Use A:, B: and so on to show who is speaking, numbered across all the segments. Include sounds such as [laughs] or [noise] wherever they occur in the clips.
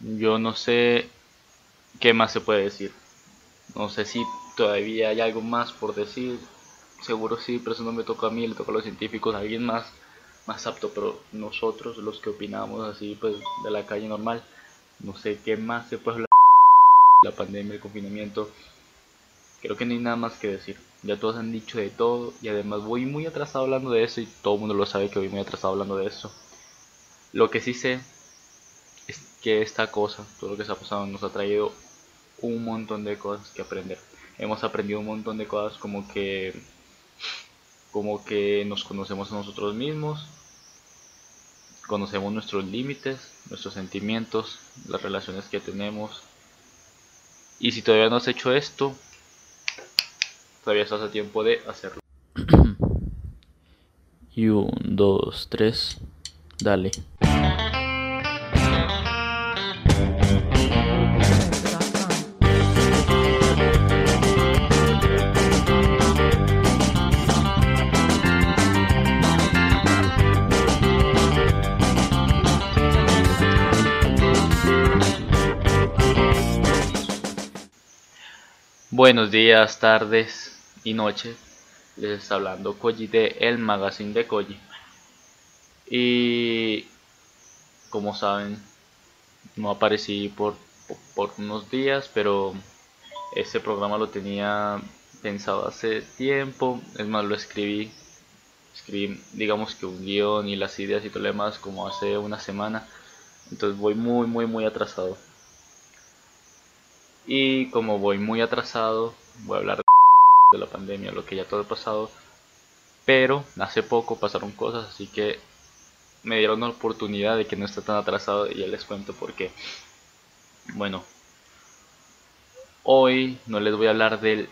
A: Yo no sé qué más se puede decir. No sé si todavía hay algo más por decir. Seguro sí, pero eso no me toca a mí, le toca a los científicos, a alguien más, más apto. Pero nosotros, los que opinamos así, pues de la calle normal, no sé qué más se puede hablar. La pandemia, el confinamiento. Creo que no hay nada más que decir. Ya todos han dicho de todo y además voy muy atrasado hablando de eso y todo el mundo lo sabe que voy muy atrasado hablando de eso. Lo que sí sé que esta cosa, todo lo que se ha pasado, nos ha traído un montón de cosas que aprender. Hemos aprendido un montón de cosas como que como que nos conocemos a nosotros mismos, conocemos nuestros límites, nuestros sentimientos, las relaciones que tenemos. Y si todavía no has hecho esto, todavía estás a tiempo de hacerlo. [clears throat]
B: y un, dos, tres, dale.
A: Buenos días, tardes y noches. Les está hablando Koji de El Magazine de Koji. Y como saben, no aparecí por, por unos días, pero este programa lo tenía pensado hace tiempo. Es más, lo escribí. Escribí, digamos que un guion y las ideas y todo lo demás como hace una semana. Entonces voy muy, muy, muy atrasado. Y como voy muy atrasado, voy a hablar de la pandemia, lo que ya todo ha pasado. Pero hace poco pasaron cosas, así que me dieron la oportunidad de que no esté tan atrasado y ya les cuento por qué. Bueno, hoy no les voy a hablar del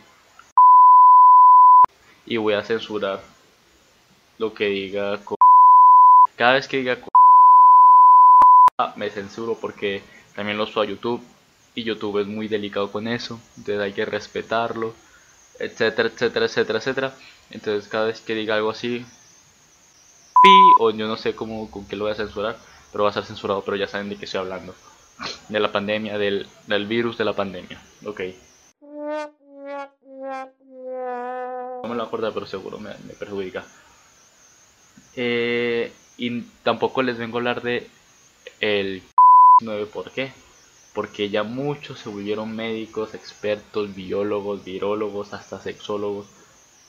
A: y voy a censurar lo que diga cada vez que diga me censuro porque también lo subo a YouTube y YouTube es muy delicado con eso, entonces hay que respetarlo, etcétera, etcétera, etcétera, etcétera. Entonces cada vez que diga algo así, pi, o yo no sé cómo, con qué lo voy a censurar, pero va a ser censurado, pero ya saben de qué estoy hablando. De la pandemia, del, del virus de la pandemia. Ok. No me lo acuerdo, pero seguro me, perjudica. Eh, y tampoco les vengo a hablar de el [laughs] 9 por qué porque ya muchos se volvieron médicos, expertos, biólogos, virólogos, hasta sexólogos,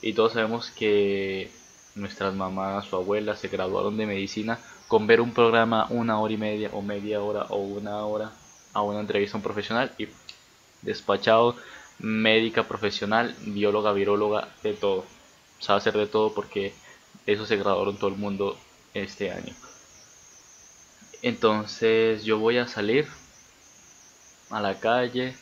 A: y todos sabemos que nuestras mamás o abuelas se graduaron de medicina con ver un programa una hora y media o media hora o una hora a una entrevista a un profesional y despachado médica profesional, bióloga, viróloga, de todo. Sabe hacer de todo porque eso se graduaron todo el mundo este año. Entonces yo voy a salir a la calle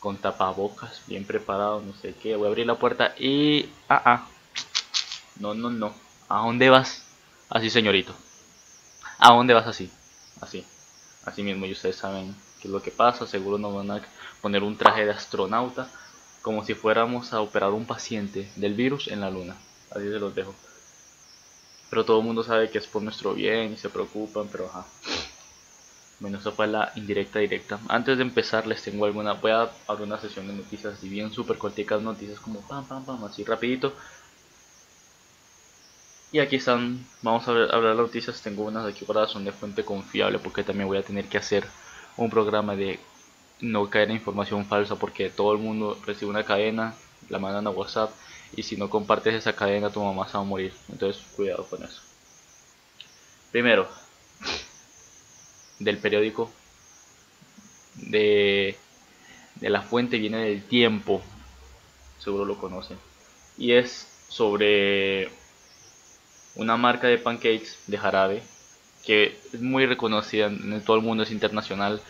A: con tapabocas, bien preparado, no sé qué. Voy a abrir la puerta y... Ah, ah. No, no, no. ¿A dónde vas? Así, señorito. ¿A dónde vas así? Así. Así mismo, y ustedes saben qué es lo que pasa. Seguro nos van a poner un traje de astronauta. Como si fuéramos a operar un paciente del virus en la luna. Así se los dejo. Pero todo el mundo sabe que es por nuestro bien y se preocupan, pero ajá. Bueno, eso fue la indirecta directa. Antes de empezar les tengo alguna, voy a abrir una sesión de noticias, y bien súper corticas noticias como pam pam pam, así rapidito. Y aquí están, vamos a hablar las noticias, tengo unas aquí para son de fuente confiable porque también voy a tener que hacer un programa de no caer en información falsa porque todo el mundo recibe una cadena, la mandan a WhatsApp y si no compartes esa cadena tu mamá se va a morir. Entonces cuidado con eso. Primero, del periódico de, de la fuente viene del tiempo, seguro lo conocen, y es sobre una marca de pancakes de jarabe que es muy reconocida en todo el mundo, es internacional,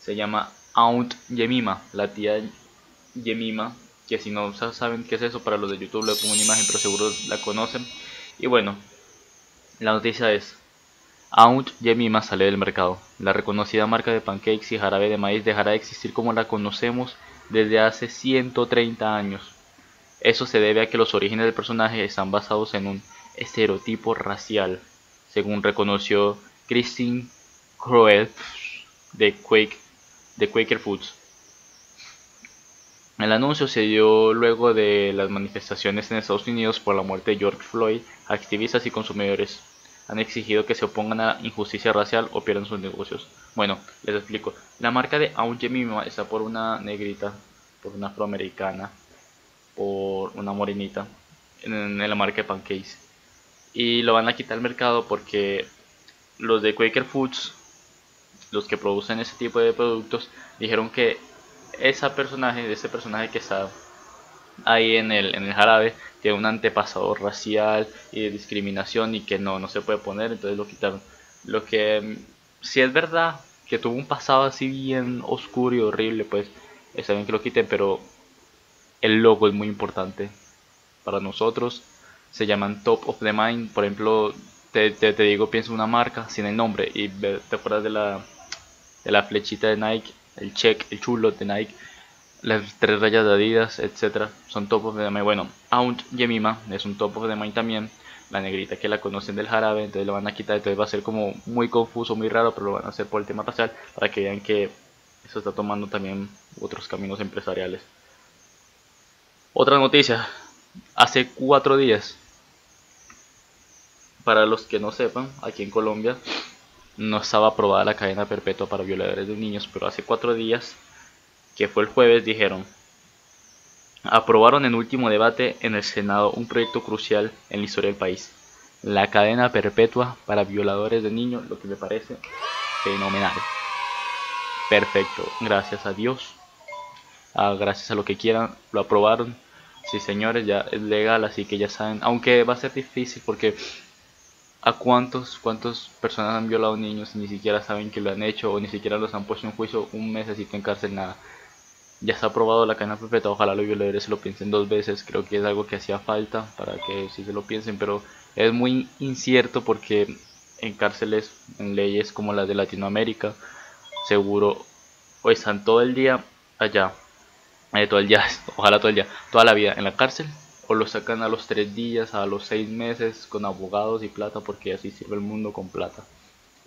A: se llama Aunt Yemima, la tía Yemima, que si no saben qué es eso, para los de YouTube le pongo una imagen, pero seguro la conocen. Y bueno, la noticia es, Aunt Yemima sale del mercado. La reconocida marca de pancakes y jarabe de maíz dejará de existir como la conocemos desde hace 130 años. Eso se debe a que los orígenes del personaje están basados en un estereotipo racial, según reconoció Christine Quake, de Quaker Foods. El anuncio se dio luego de las manifestaciones en Estados Unidos por la muerte de George Floyd. Activistas y consumidores han exigido que se opongan a la injusticia racial o pierdan sus negocios. Bueno, les explico. La marca de Aunt Jemima está por una negrita, por una afroamericana, por una morenita en, la marca de pancakes. Y lo van a quitar al mercado porque los de Quaker Foods, los que producen ese tipo de productos, dijeron que ese personaje, ese personaje que está ahí en el, en el jarabe, tiene un antepasado racial y de discriminación y que no, no se puede poner, entonces lo quitaron. Lo que mm, si es verdad que tuvo un pasado así bien oscuro y horrible, pues está bien que lo quiten, pero el logo es muy importante para nosotros. Se llaman Top of the Mind. Por ejemplo, te, te, digo, piensa una marca sin el nombre y te acuerdas de la, de la flechita de Nike, el check, el chulo de Nike, las tres rayas de Adidas, etcétera, son Top of the Mind. Bueno, Aunt Yemima es un Top of the Mind también. La negrita que la conocen del jarabe, entonces lo van a quitar, entonces va a ser como muy confuso, muy raro, pero lo van a hacer por el tema racial para que vean que eso está tomando también otros caminos empresariales. Otra noticia, hace cuatro días, para los que no sepan, aquí en Colombia no estaba aprobada la cadena perpetua para violadores de niños, pero hace cuatro días, que fue el jueves, dijeron, aprobaron en último debate en el Senado un proyecto crucial en la historia del país, la cadena perpetua para violadores de niños, lo que me parece fenomenal. Perfecto, gracias a Dios, ah, gracias a lo que quieran, lo aprobaron Sí, señores, ya es legal, así que ya saben. Aunque va a ser difícil porque a cuántos, cuántas personas han violado niños y ni siquiera saben que lo han hecho o ni siquiera los han puesto en juicio un mes así en cárcel, nada. Ya está aprobado la cadena perpetua, ojalá los violadores se lo piensen dos veces, creo que es algo que hacía falta para que sí se lo piensen, pero es muy incierto porque en cárceles, en leyes como las de Latinoamérica, seguro o están todo el día allá eh, todo el día, [laughs] ojalá todo el día, toda la vida en la cárcel, o lo sacan a los tres días, a los seis meses, con abogados y plata, porque así sirve el mundo con plata.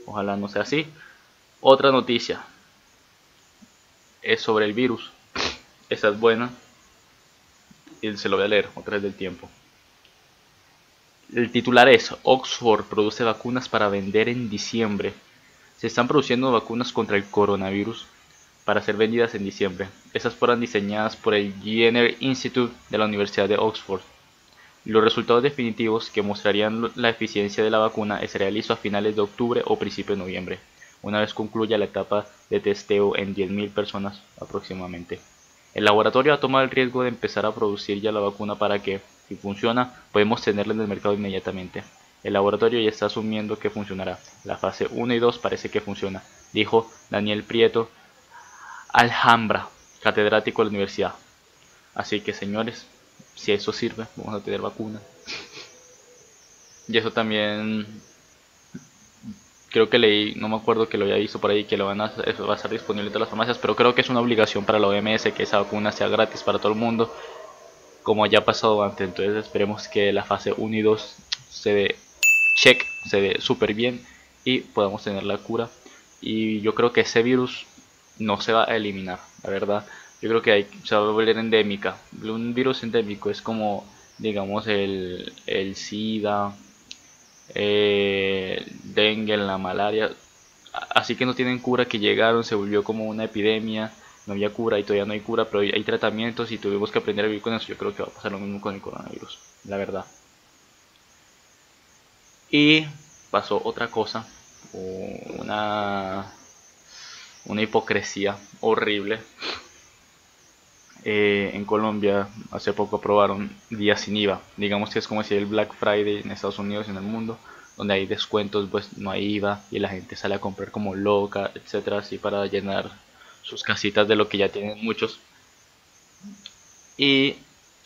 A: Ojalá no sea así. Otra noticia es sobre el virus. Esa es buena. Y se lo voy a leer otra vez del tiempo. El titular es, Oxford produce vacunas para vender en diciembre. Se están produciendo vacunas contra el coronavirus para ser vendidas en diciembre. Estas fueron diseñadas por el Jenner Institute de la Universidad de Oxford. Los resultados definitivos que mostrarían la eficiencia de la vacuna estarían listos a finales de octubre o principio de noviembre, una vez concluya la etapa de testeo en 10.000 personas aproximadamente. El laboratorio ha tomado el riesgo de empezar a producir ya la vacuna para que, si funciona, podemos tenerla en el mercado inmediatamente. El laboratorio ya está asumiendo que funcionará. La fase 1 y 2 parece que funciona, dijo Daniel Prieto, Alhambra, catedrático de la universidad. Así que señores, si eso sirve, vamos a tener vacuna. [laughs] Y eso también creo que leí, no me acuerdo que lo había visto por ahí, que lo van a, va a estar disponible en todas las farmacias, pero creo que es una obligación para la OMS que esa vacuna sea gratis para todo el mundo, como ya ha pasado antes. Entonces esperemos que la fase 1 y 2 se dé check, se dé súper bien y podamos tener la cura. Y yo creo que ese virus no se va a eliminar, la verdad. Yo creo que hay, se va a volver endémica. Un virus endémico es como, digamos, el, el SIDA, el dengue, la malaria. Así que no tienen cura, que llegaron, se volvió como una epidemia, no había cura y todavía no hay cura, pero hay tratamientos y tuvimos que aprender a vivir con eso. Yo creo que va a pasar lo mismo con el coronavirus, la verdad. Y pasó otra cosa, una una hipocresía horrible. Eh, en Colombia hace poco aprobaron días sin IVA. Digamos que es como si el Black Friday en Estados Unidos y en el mundo, donde hay descuentos, pues no hay IVA y la gente sale a comprar como loca, etcétera, así para llenar sus casitas de lo que ya tienen muchos. Y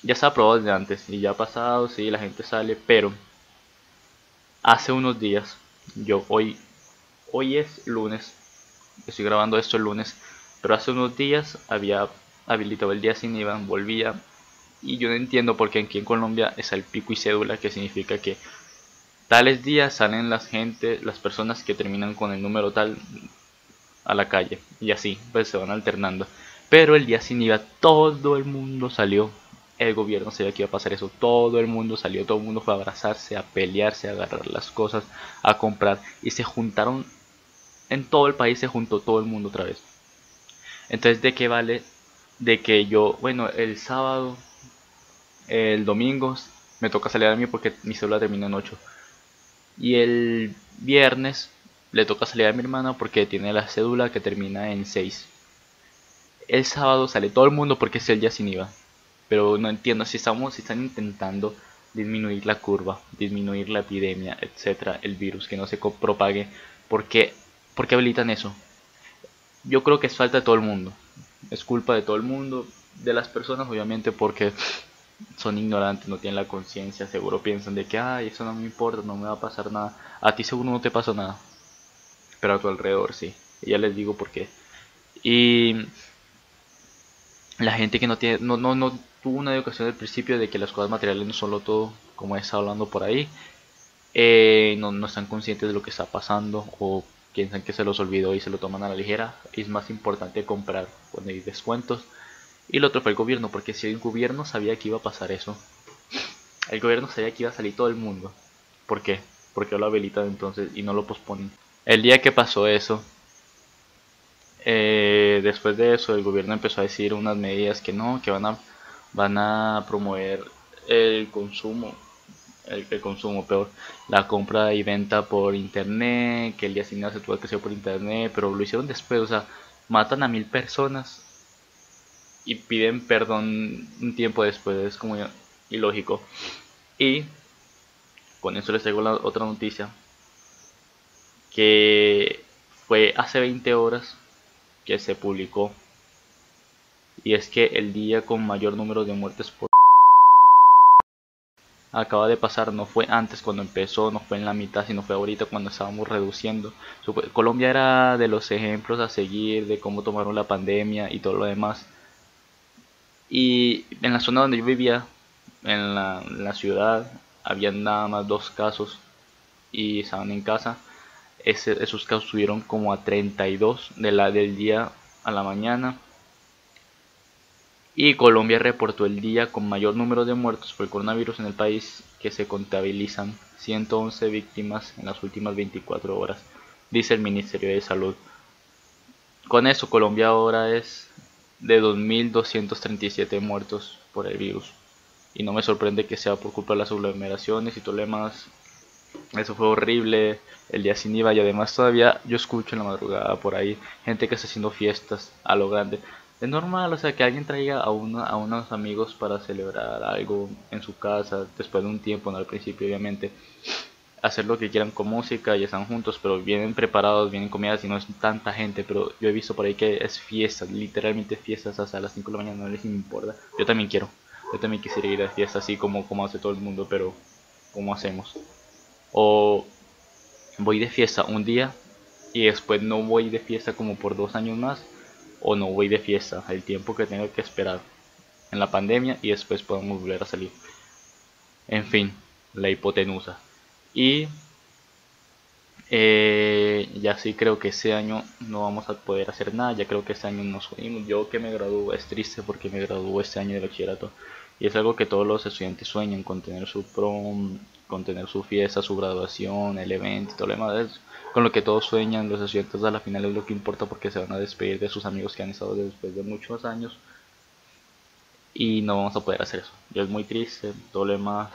A: ya está aprobado desde antes y ya ha pasado, sí, la gente sale, pero hace unos días, yo hoy, hoy es lunes, estoy grabando esto el lunes, pero hace unos días había habilitado el día sin IVA, volvía y yo no entiendo por qué aquí en Colombia es el pico y cédula, que significa que tales días salen las gente, las personas que terminan con el número tal, a la calle y así, pues se van alternando. Pero el día sin IVA todo el mundo salió. El gobierno sabía que iba a pasar eso. Todo el mundo salió, todo el mundo fue a abrazarse, a pelearse, a agarrar las cosas, a comprar. Y se juntaron, en todo el país se juntó todo el mundo otra vez. Entonces, ¿de qué vale? De que yo, bueno, el sábado, el domingo, me toca salir a mí porque mi célula termina en 8. Y el viernes le toca salir a mi hermana porque tiene la cédula que termina en 6. El sábado sale todo el mundo porque es el día sin IVA. Pero no entiendo si estamos, si están intentando disminuir la curva, disminuir la epidemia, etcétera, el virus, que no se propague. ¿Por qué, ¿Por qué habilitan eso? Yo creo que es falta de todo el mundo. Es culpa de todo el mundo, de las personas obviamente porque son ignorantes, no tienen la conciencia, seguro piensan de que, ay, eso no me importa, no me va a pasar nada. A ti seguro no te pasa nada, pero a tu alrededor sí. Ya les digo por qué. Y la gente que no tiene, no, no, no tuvo una educación del principio de que las cosas materiales no son lo todo, como estado hablando por ahí, eh, no, no están conscientes de lo que está pasando o piensan que se los olvidó y se lo toman a la ligera. Es más importante comprar cuando hay descuentos y lo otro fue el gobierno, porque si el gobierno sabía que iba a pasar eso, el gobierno sabía que iba a salir todo el mundo. ¿Por qué? Porque lo habilitan entonces y no lo posponen. El día que pasó eso, eh, después de eso el gobierno empezó a decir unas medidas que no, que van a, van a promover el consumo, el, consumo peor, la compra y venta por internet, que el día siguiente se tuvo que hacer por internet, pero lo hicieron después, o sea, matan a mil personas y piden perdón un tiempo después, es como ilógico. Y con eso les traigo la otra noticia, que fue hace 20 horas que se publicó, y es que el día con mayor número de muertes por acaba de pasar, no fue antes cuando empezó, no fue en la mitad, sino fue ahorita cuando estábamos reduciendo. Colombia era de los ejemplos a seguir de cómo tomaron la pandemia y todo lo demás. Y en la zona donde yo vivía, en la, ciudad, había nada más dos casos y estaban en casa. esos casos subieron como a 32 de la, del día a la mañana. Y Colombia reportó el día con mayor número de muertos por el coronavirus en el país, que se contabilizan 111 víctimas en las últimas 24 horas, dice el Ministerio de Salud. Con eso, Colombia ahora es de 2.237 muertos por el virus. Y no me sorprende que sea por culpa de las aglomeraciones y demás. Eso fue horrible, el día sin IVA y además todavía yo escucho en la madrugada por ahí gente que está haciendo fiestas a lo grande. Es normal, o sea, que alguien traiga a, uno, a unos amigos para celebrar algo en su casa después de un tiempo, no al principio obviamente hacer lo que quieran con música y están juntos, pero vienen preparados, vienen comidas y no es tanta gente, pero yo he visto por ahí que es fiesta, literalmente fiestas hasta las 5 de la mañana, no les importa. Yo también quiero, yo también quisiera ir a fiesta así como, como hace todo el mundo, pero ¿cómo hacemos? O voy de fiesta un día y después no voy de fiesta como por dos años más, o no voy de fiesta el tiempo que tengo que esperar en la pandemia y después podemos volver a salir. En fin, la hipotenusa. Y eh, ya sí creo que ese año no vamos a poder hacer nada, ya creo que este año nos jodimos. Yo que me gradué es triste porque me gradué este año de bachillerato y es algo que todos los estudiantes sueñan con tener su prom, con tener su fiesta, su graduación, el evento, todo lo demás. Con lo que todos sueñan, los estudiantes a la final es lo que importa porque se van a despedir de sus amigos que han estado después de muchos años y no vamos a poder hacer eso. Y es muy triste, todo lo demás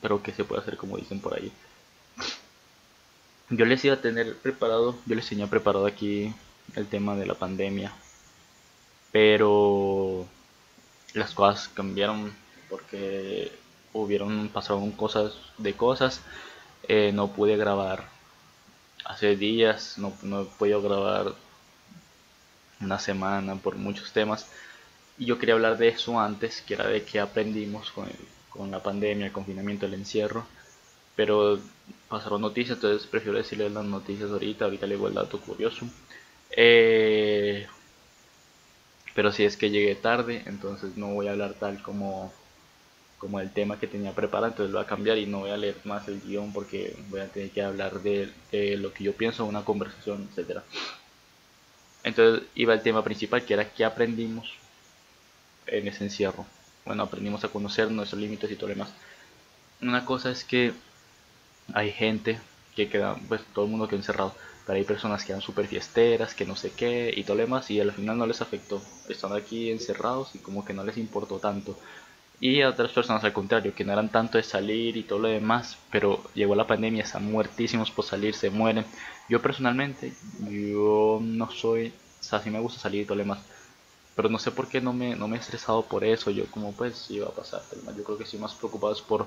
A: pero que se puede hacer como dicen por ahí. Yo les iba a tener preparado, yo les tenía preparado aquí el tema de la pandemia, pero las cosas cambiaron porque hubieron pasaron cosas de cosas. Eh, no pude grabar hace días, no, no he podido grabar una semana por muchos temas. Y yo quería hablar de eso antes, que era de qué aprendimos con el con la pandemia, el confinamiento, el encierro. Pero pasaron noticias, entonces prefiero decirles las noticias ahorita. Ahorita le digo el dato curioso. Eh, pero si es que llegué tarde, entonces no voy a hablar tal como, como el tema que tenía preparado. Entonces lo voy a cambiar y no voy a leer más el guion porque voy a tener que hablar de, lo que yo pienso, una conversación, etcétera Entonces iba el tema principal que era qué aprendimos en ese encierro. Bueno, aprendimos a conocer nuestros límites y todo lo demás. Una cosa es que hay gente que queda, pues todo el mundo queda encerrado, pero hay personas que eran súper fiesteras, que no sé qué y todo lo demás, y al final no les afectó. Están aquí encerrados y como que no les importó tanto. Y a otras personas al contrario, que no eran tanto de salir y todo lo demás, pero llegó la pandemia, están muertísimos por salir, se mueren. Yo personalmente, yo no soy, o sea, sí me gusta salir y todo lo demás, pero no sé por qué no me, no me he estresado por eso, yo como pues iba a pasar, yo creo que estoy más preocupado por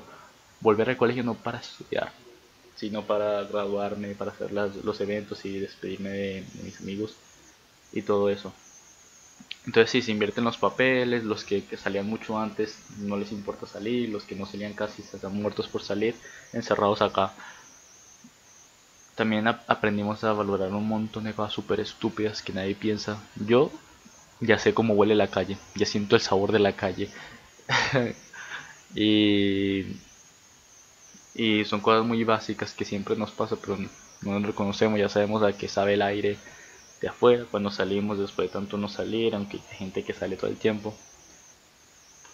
A: volver al colegio no para estudiar, sino para graduarme, para hacer los eventos y despedirme de mis amigos y todo eso. Entonces sí, se invierten los papeles, los que, salían mucho antes no les importa salir, los que no salían casi están muertos por salir, encerrados acá. También aprendimos a valorar un montón de cosas súper estúpidas que nadie piensa. Yo ya sé cómo huele la calle, ya siento el sabor de la calle. [laughs] y, y son cosas muy básicas que siempre nos pasa, pero no nos reconocemos, ya sabemos a qué sabe el aire, de afuera, cuando salimos después de tanto no salir, aunque hay gente que sale todo el tiempo.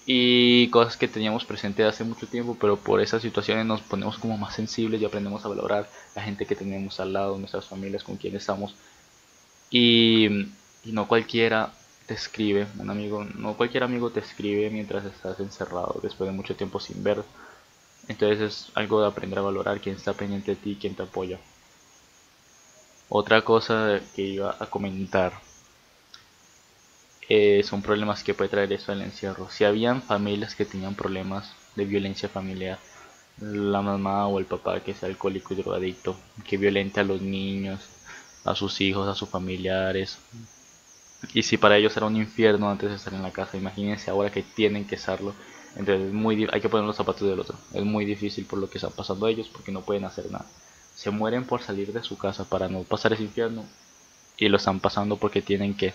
A: Y cosas que teníamos presente hace mucho tiempo, pero por esas situaciones nos ponemos como más sensibles y aprendemos a valorar la gente que tenemos al lado, nuestras familias con quienes estamos. Y, y no cualquiera te escribe, un amigo, no cualquier amigo te escribe mientras estás encerrado después de mucho tiempo sin ver. Entonces es algo de aprender a valorar quién está pendiente de ti, quién te apoya. Otra cosa que iba a comentar eh, son problemas que puede traer eso el encierro. Si habían familias que tenían problemas de violencia familiar, la mamá o el papá que es alcohólico y drogadicto, que violente a los niños, a sus hijos, a sus familiares. Y si para ellos era un infierno antes de estar en la casa, imagínense ahora que tienen que estarlo. Entonces muy, hay que poner los zapatos del otro. Es muy difícil por lo que están pasando ellos porque no pueden hacer nada se mueren por salir de su casa para no pasar ese infierno y lo están pasando porque tienen que.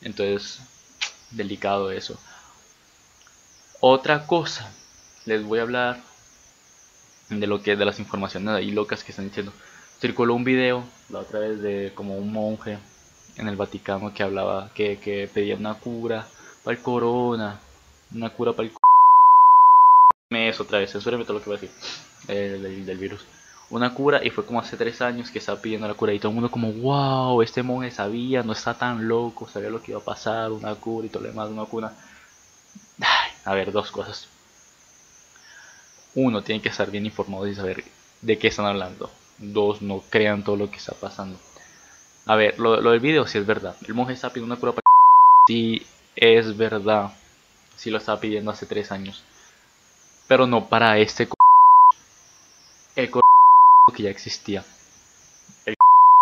A: Entonces, delicado eso. Otra cosa, les voy a hablar de lo que de las informaciones ahí locas que están diciendo. Circuló un video la otra vez de como un monje en el Vaticano que hablaba que, que pedía una cura para el corona, una cura para el me es otra vez, censúreme todo lo que voy a decir eh, del virus una cura y fue como hace tres años que estaba pidiendo la cura y todo el mundo como wow este monje sabía no está tan loco sabía lo que iba a pasar una cura y todo lo demás una cura a ver dos cosas. Uno tiene que estar bien informado y saber de qué están hablando. Dos no crean todo lo que está pasando. A ver lo, del video sí es verdad. El monje está pidiendo una cura para sí es verdad. Sí lo estaba pidiendo hace tres años. Pero no para este que ya existía. El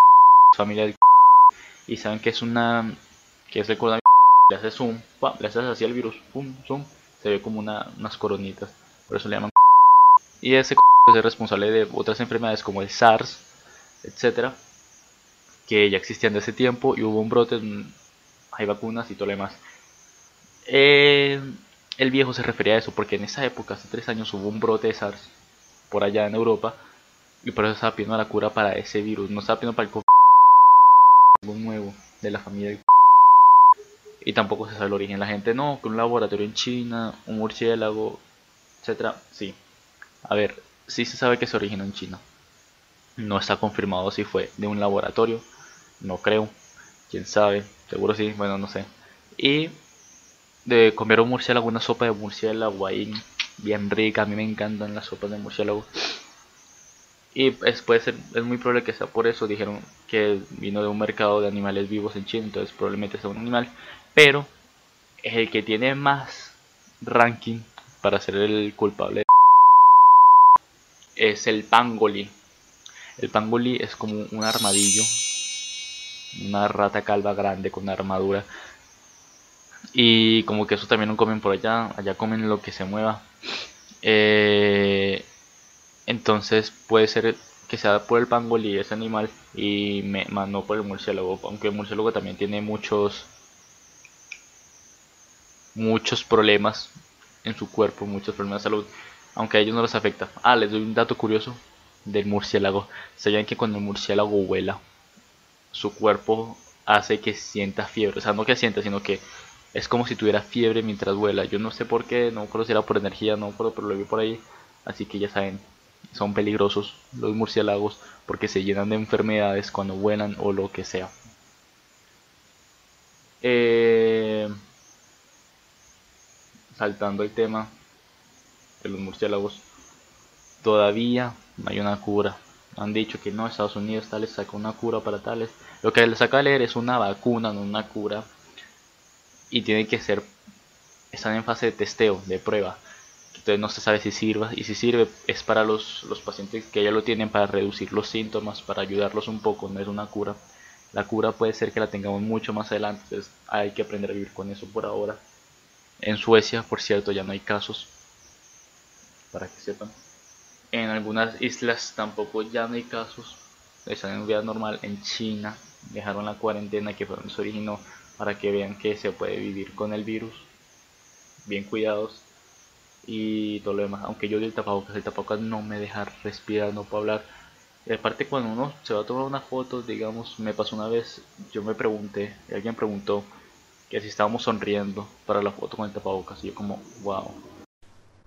A: [laughs] familia del [laughs] y saben que es una que es el coronavirus [laughs] le haces zoom, le haces así el virus, pum, zoom, se ve como una, unas coronitas, por eso le llaman y ese es responsable de otras enfermedades como el SARS, etcétera, que ya existían de ese tiempo y hubo un brote, hay vacunas y todo lo demás. Eh, el viejo se refería a eso porque en esa época, hace tres años, hubo un brote de SARS por allá en Europa y por eso estaba pidiendo la cura para ese virus. No estaba pidiendo para el COVID nuevo de la familia del Y tampoco se sabe el origen. La gente no, que un laboratorio en China, un murciélago, etcétera. Sí. A ver, sí se sabe que se originó en China. No está confirmado si fue de un laboratorio. No creo. Quién sabe. Seguro sí. Bueno, no sé. Y de comer un murciélago, una sopa de murciélago ahí bien rica. A mí me encantan las sopas de murciélago. Y es, puede ser, es muy probable que sea por eso. Dijeron que vino de un mercado de animales vivos en China, entonces probablemente sea un animal. Pero el que tiene más ranking para ser el culpable es el pangolí. El pangolí es como un armadillo, una rata calva grande con armadura. Y como que eso también lo comen por allá, allá comen lo que se mueva. Eh, entonces puede ser que sea por el pangolí ese animal y me, más no por el murciélago, aunque el murciélago también tiene muchos muchos problemas en su cuerpo, muchos problemas de salud, aunque a ellos no les afecta. Ah, les doy un dato curioso del murciélago. Sabían que cuando el murciélago vuela, su cuerpo hace que sienta fiebre. O sea, no que sienta, sino que es como si tuviera fiebre mientras vuela. Yo no sé por qué, no recuerdo si era por energía, no recuerdo, pero lo vi por ahí. Así que ya saben, son peligrosos los murciélagos porque se llenan de enfermedades cuando vuelan o lo que sea. Eh, saltando el tema de los murciélagos, todavía no hay una cura. Han dicho que no, Estados Unidos tal les saca una cura para tales. Lo que les saca leer es una vacuna, no una cura. Y tiene que ser, están en fase de testeo, de prueba. Entonces no se sabe si sirva. Y si sirve es para los, los pacientes que ya lo tienen para reducir los síntomas, para ayudarlos un poco, no es una cura. La cura puede ser que la tengamos mucho más adelante, entonces hay que aprender a vivir con eso por ahora. En Suecia, por cierto, ya no hay casos, para que sepan. En algunas islas tampoco ya no hay casos, están en vida normal. En China dejaron la cuarentena que fue donde se originó para que vean que se puede vivir con el virus, bien cuidados y todo lo demás. Aunque yo di el tapabocas, el tapabocas no me deja respirar, no puedo hablar y aparte cuando uno se va a tomar una foto, digamos, me pasó una vez, yo me pregunté, alguien preguntó que si estábamos sonriendo para la foto con el tapabocas y yo como, wow.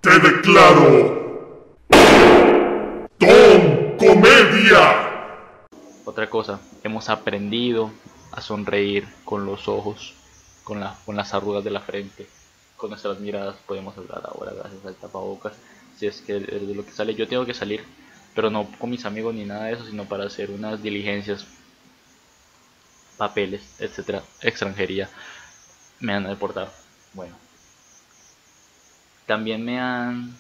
C: Te declaro Tom Comedia.
A: Otra cosa, hemos aprendido a sonreír con los ojos, con, la, con las arrugas de la frente, con nuestras miradas podemos hablar ahora gracias al tapabocas. Si es que de lo que sale, yo tengo que salir pero no con mis amigos ni nada de eso, sino para hacer unas diligencias, papeles, etcétera, extranjería, me han deportado. Bueno, también me han,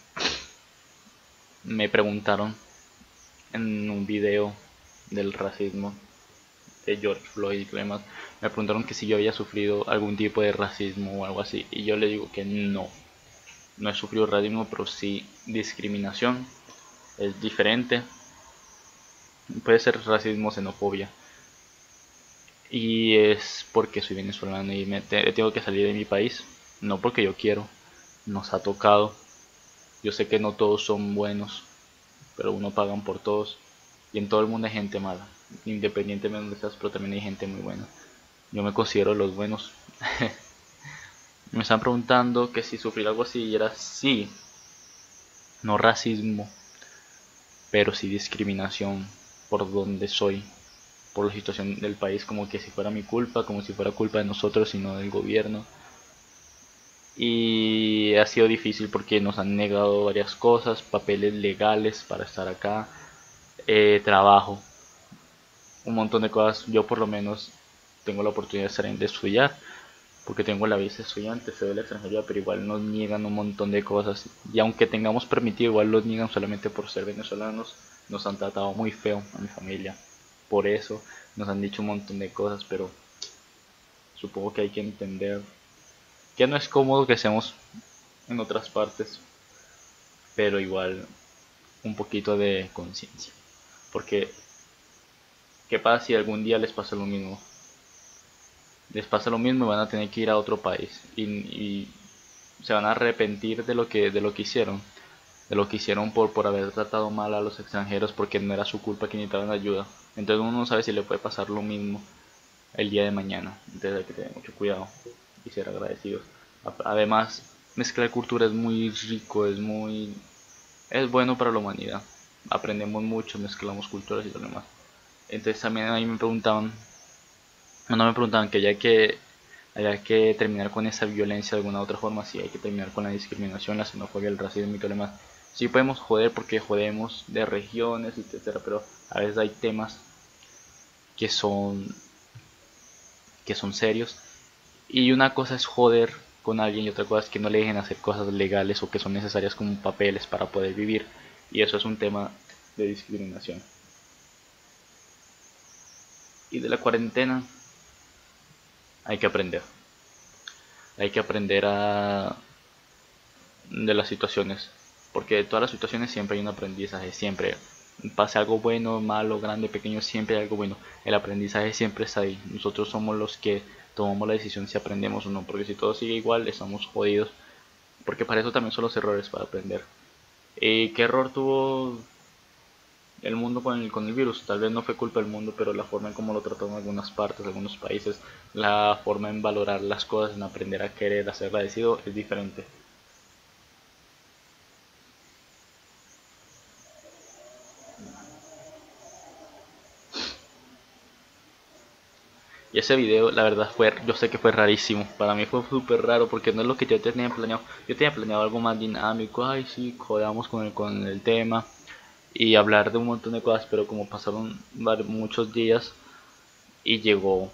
A: me preguntaron en un video del racismo de George Floyd y demás, me preguntaron que si yo había sufrido algún tipo de racismo o algo así, y yo le digo que no, no he sufrido racismo, pero sí discriminación es diferente. Puede ser racismo, xenofobia. Y es porque soy venezolano y me tengo que salir de mi país. No porque yo quiero. Nos ha tocado. Yo sé que no todos son buenos. Pero uno pagan por todos. Y en todo el mundo hay gente mala. Independientemente de donde seas, pero también hay gente muy buena. Yo me considero los buenos. [laughs] me están preguntando que si sufrí algo así y era sí. No racismo pero sí discriminación por donde soy, por la situación del país, como que si fuera mi culpa, como si fuera culpa de nosotros y no del gobierno. Y ha sido difícil porque nos han negado varias cosas, papeles legales para estar acá, eh, trabajo, un montón de cosas. Yo por lo menos tengo la oportunidad de estudiar porque tengo la visa estudiante, soy de la extranjería, pero igual nos niegan un montón de cosas. Y aunque tengamos permitido, igual los niegan solamente por ser venezolanos. Nos han tratado muy feo a mi familia. Por eso nos han dicho un montón de cosas, pero supongo que hay que entender que no es cómodo que seamos en otras partes, pero igual un poquito de conciencia. Porque, ¿qué pasa si algún día les pasa lo mismo? les pasa lo mismo y van a tener que ir a otro país. Y, se van a arrepentir de lo que de lo que hicieron. De lo que hicieron por, por haber tratado mal a los extranjeros porque no era su culpa que necesitaban ayuda. Entonces uno no sabe si le puede pasar lo mismo el día de mañana. Entonces hay que tener mucho cuidado y ser agradecidos. Además mezclar cultura es muy rico es muy es bueno para la humanidad. Aprendemos mucho mezclamos culturas y lo demás entonces también ahí me preguntaban no me preguntaban que ya que haya que terminar con esa violencia de alguna otra forma, si hay que terminar con la discriminación, la xenofobia, el racismo y todo lo demás. Sí podemos joder porque jodemos de regiones, etcétera, pero a veces hay temas que son que son serios y una cosa es joder con alguien y otra cosa es que no le dejen hacer cosas legales o que son necesarias como papeles para poder vivir y eso es un tema de discriminación. Y de la cuarentena, hay que aprender. Hay que aprender a de las situaciones, porque de todas las situaciones siempre hay un aprendizaje, siempre pase algo bueno, malo, grande, pequeño, siempre hay algo bueno. El aprendizaje siempre está ahí. Nosotros somos los que tomamos la decisión si aprendemos o no, porque si todo sigue igual estamos jodidos. Porque para eso también son los errores para aprender. ¿Y qué error tuvo el mundo con el, con el virus. Tal vez no fue culpa del mundo, pero la forma en cómo lo trataron algunas partes, algunos países, la forma en valorar las cosas, en aprender a querer, a ser agradecido, es diferente. Y ese video, la verdad, fue, yo sé que fue rarísimo. Para mí fue súper raro porque no es lo que yo tenía planeado. Yo tenía planeado algo más dinámico. Ay, sí, jodamos con el, con el tema. Y hablar de un montón de cosas. Pero como pasaron muchos días y llegó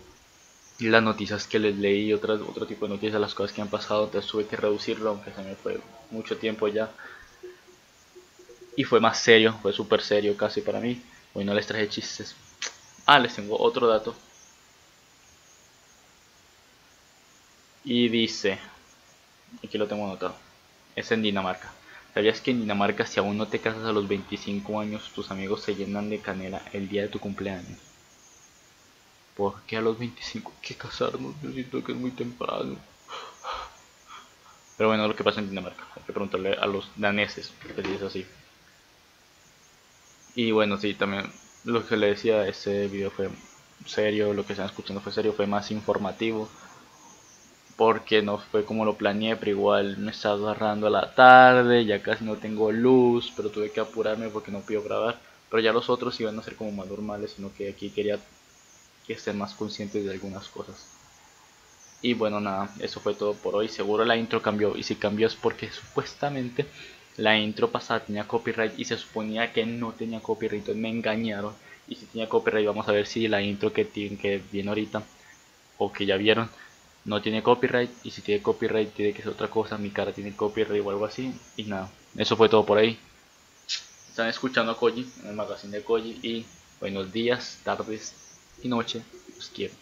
A: las noticias que les leí y otras, otro tipo de noticias, las cosas que han pasado. Entonces tuve que reducirlo, aunque se me fue mucho tiempo ya. Y fue más serio, fue súper serio casi para mí. Hoy no les traje chistes. Ah, les tengo otro dato Y dice, aquí lo tengo anotado, es en Dinamarca. ¿Sabías que en Dinamarca si aún no te casas a los 25 años, tus amigos se llenan de canela el día de tu cumpleaños? ¿Por qué a los 25 hay que casarnos? Yo siento que es muy temprano. Pero bueno, lo que pasa en Dinamarca. Hay que preguntarle a los daneses, que si es así. Y bueno, sí, también lo que le decía, ese video fue serio, lo que están escuchando fue serio, fue más informativo porque no fue como lo planeé, pero igual me estaba agarrando a la tarde, ya casi no tengo luz, pero tuve que apurarme porque no pude grabar. Pero ya los otros iban a ser como más normales, sino que aquí quería que estén más conscientes de algunas cosas. Y bueno, nada, eso fue todo por hoy. Seguro la intro cambió, y si cambió es porque supuestamente la intro pasada tenía copyright y se suponía que no tenía copyright, entonces me engañaron. Y si tenía copyright, vamos a ver si la intro que, tiene, que viene ahorita, o que ya vieron, no tiene copyright y si tiene copyright tiene que ser otra cosa, mi cara tiene copyright o algo así y nada, eso fue todo por ahí. Están escuchando a Koji en el magazine de Koji y buenos días, tardes y noche, los quiero.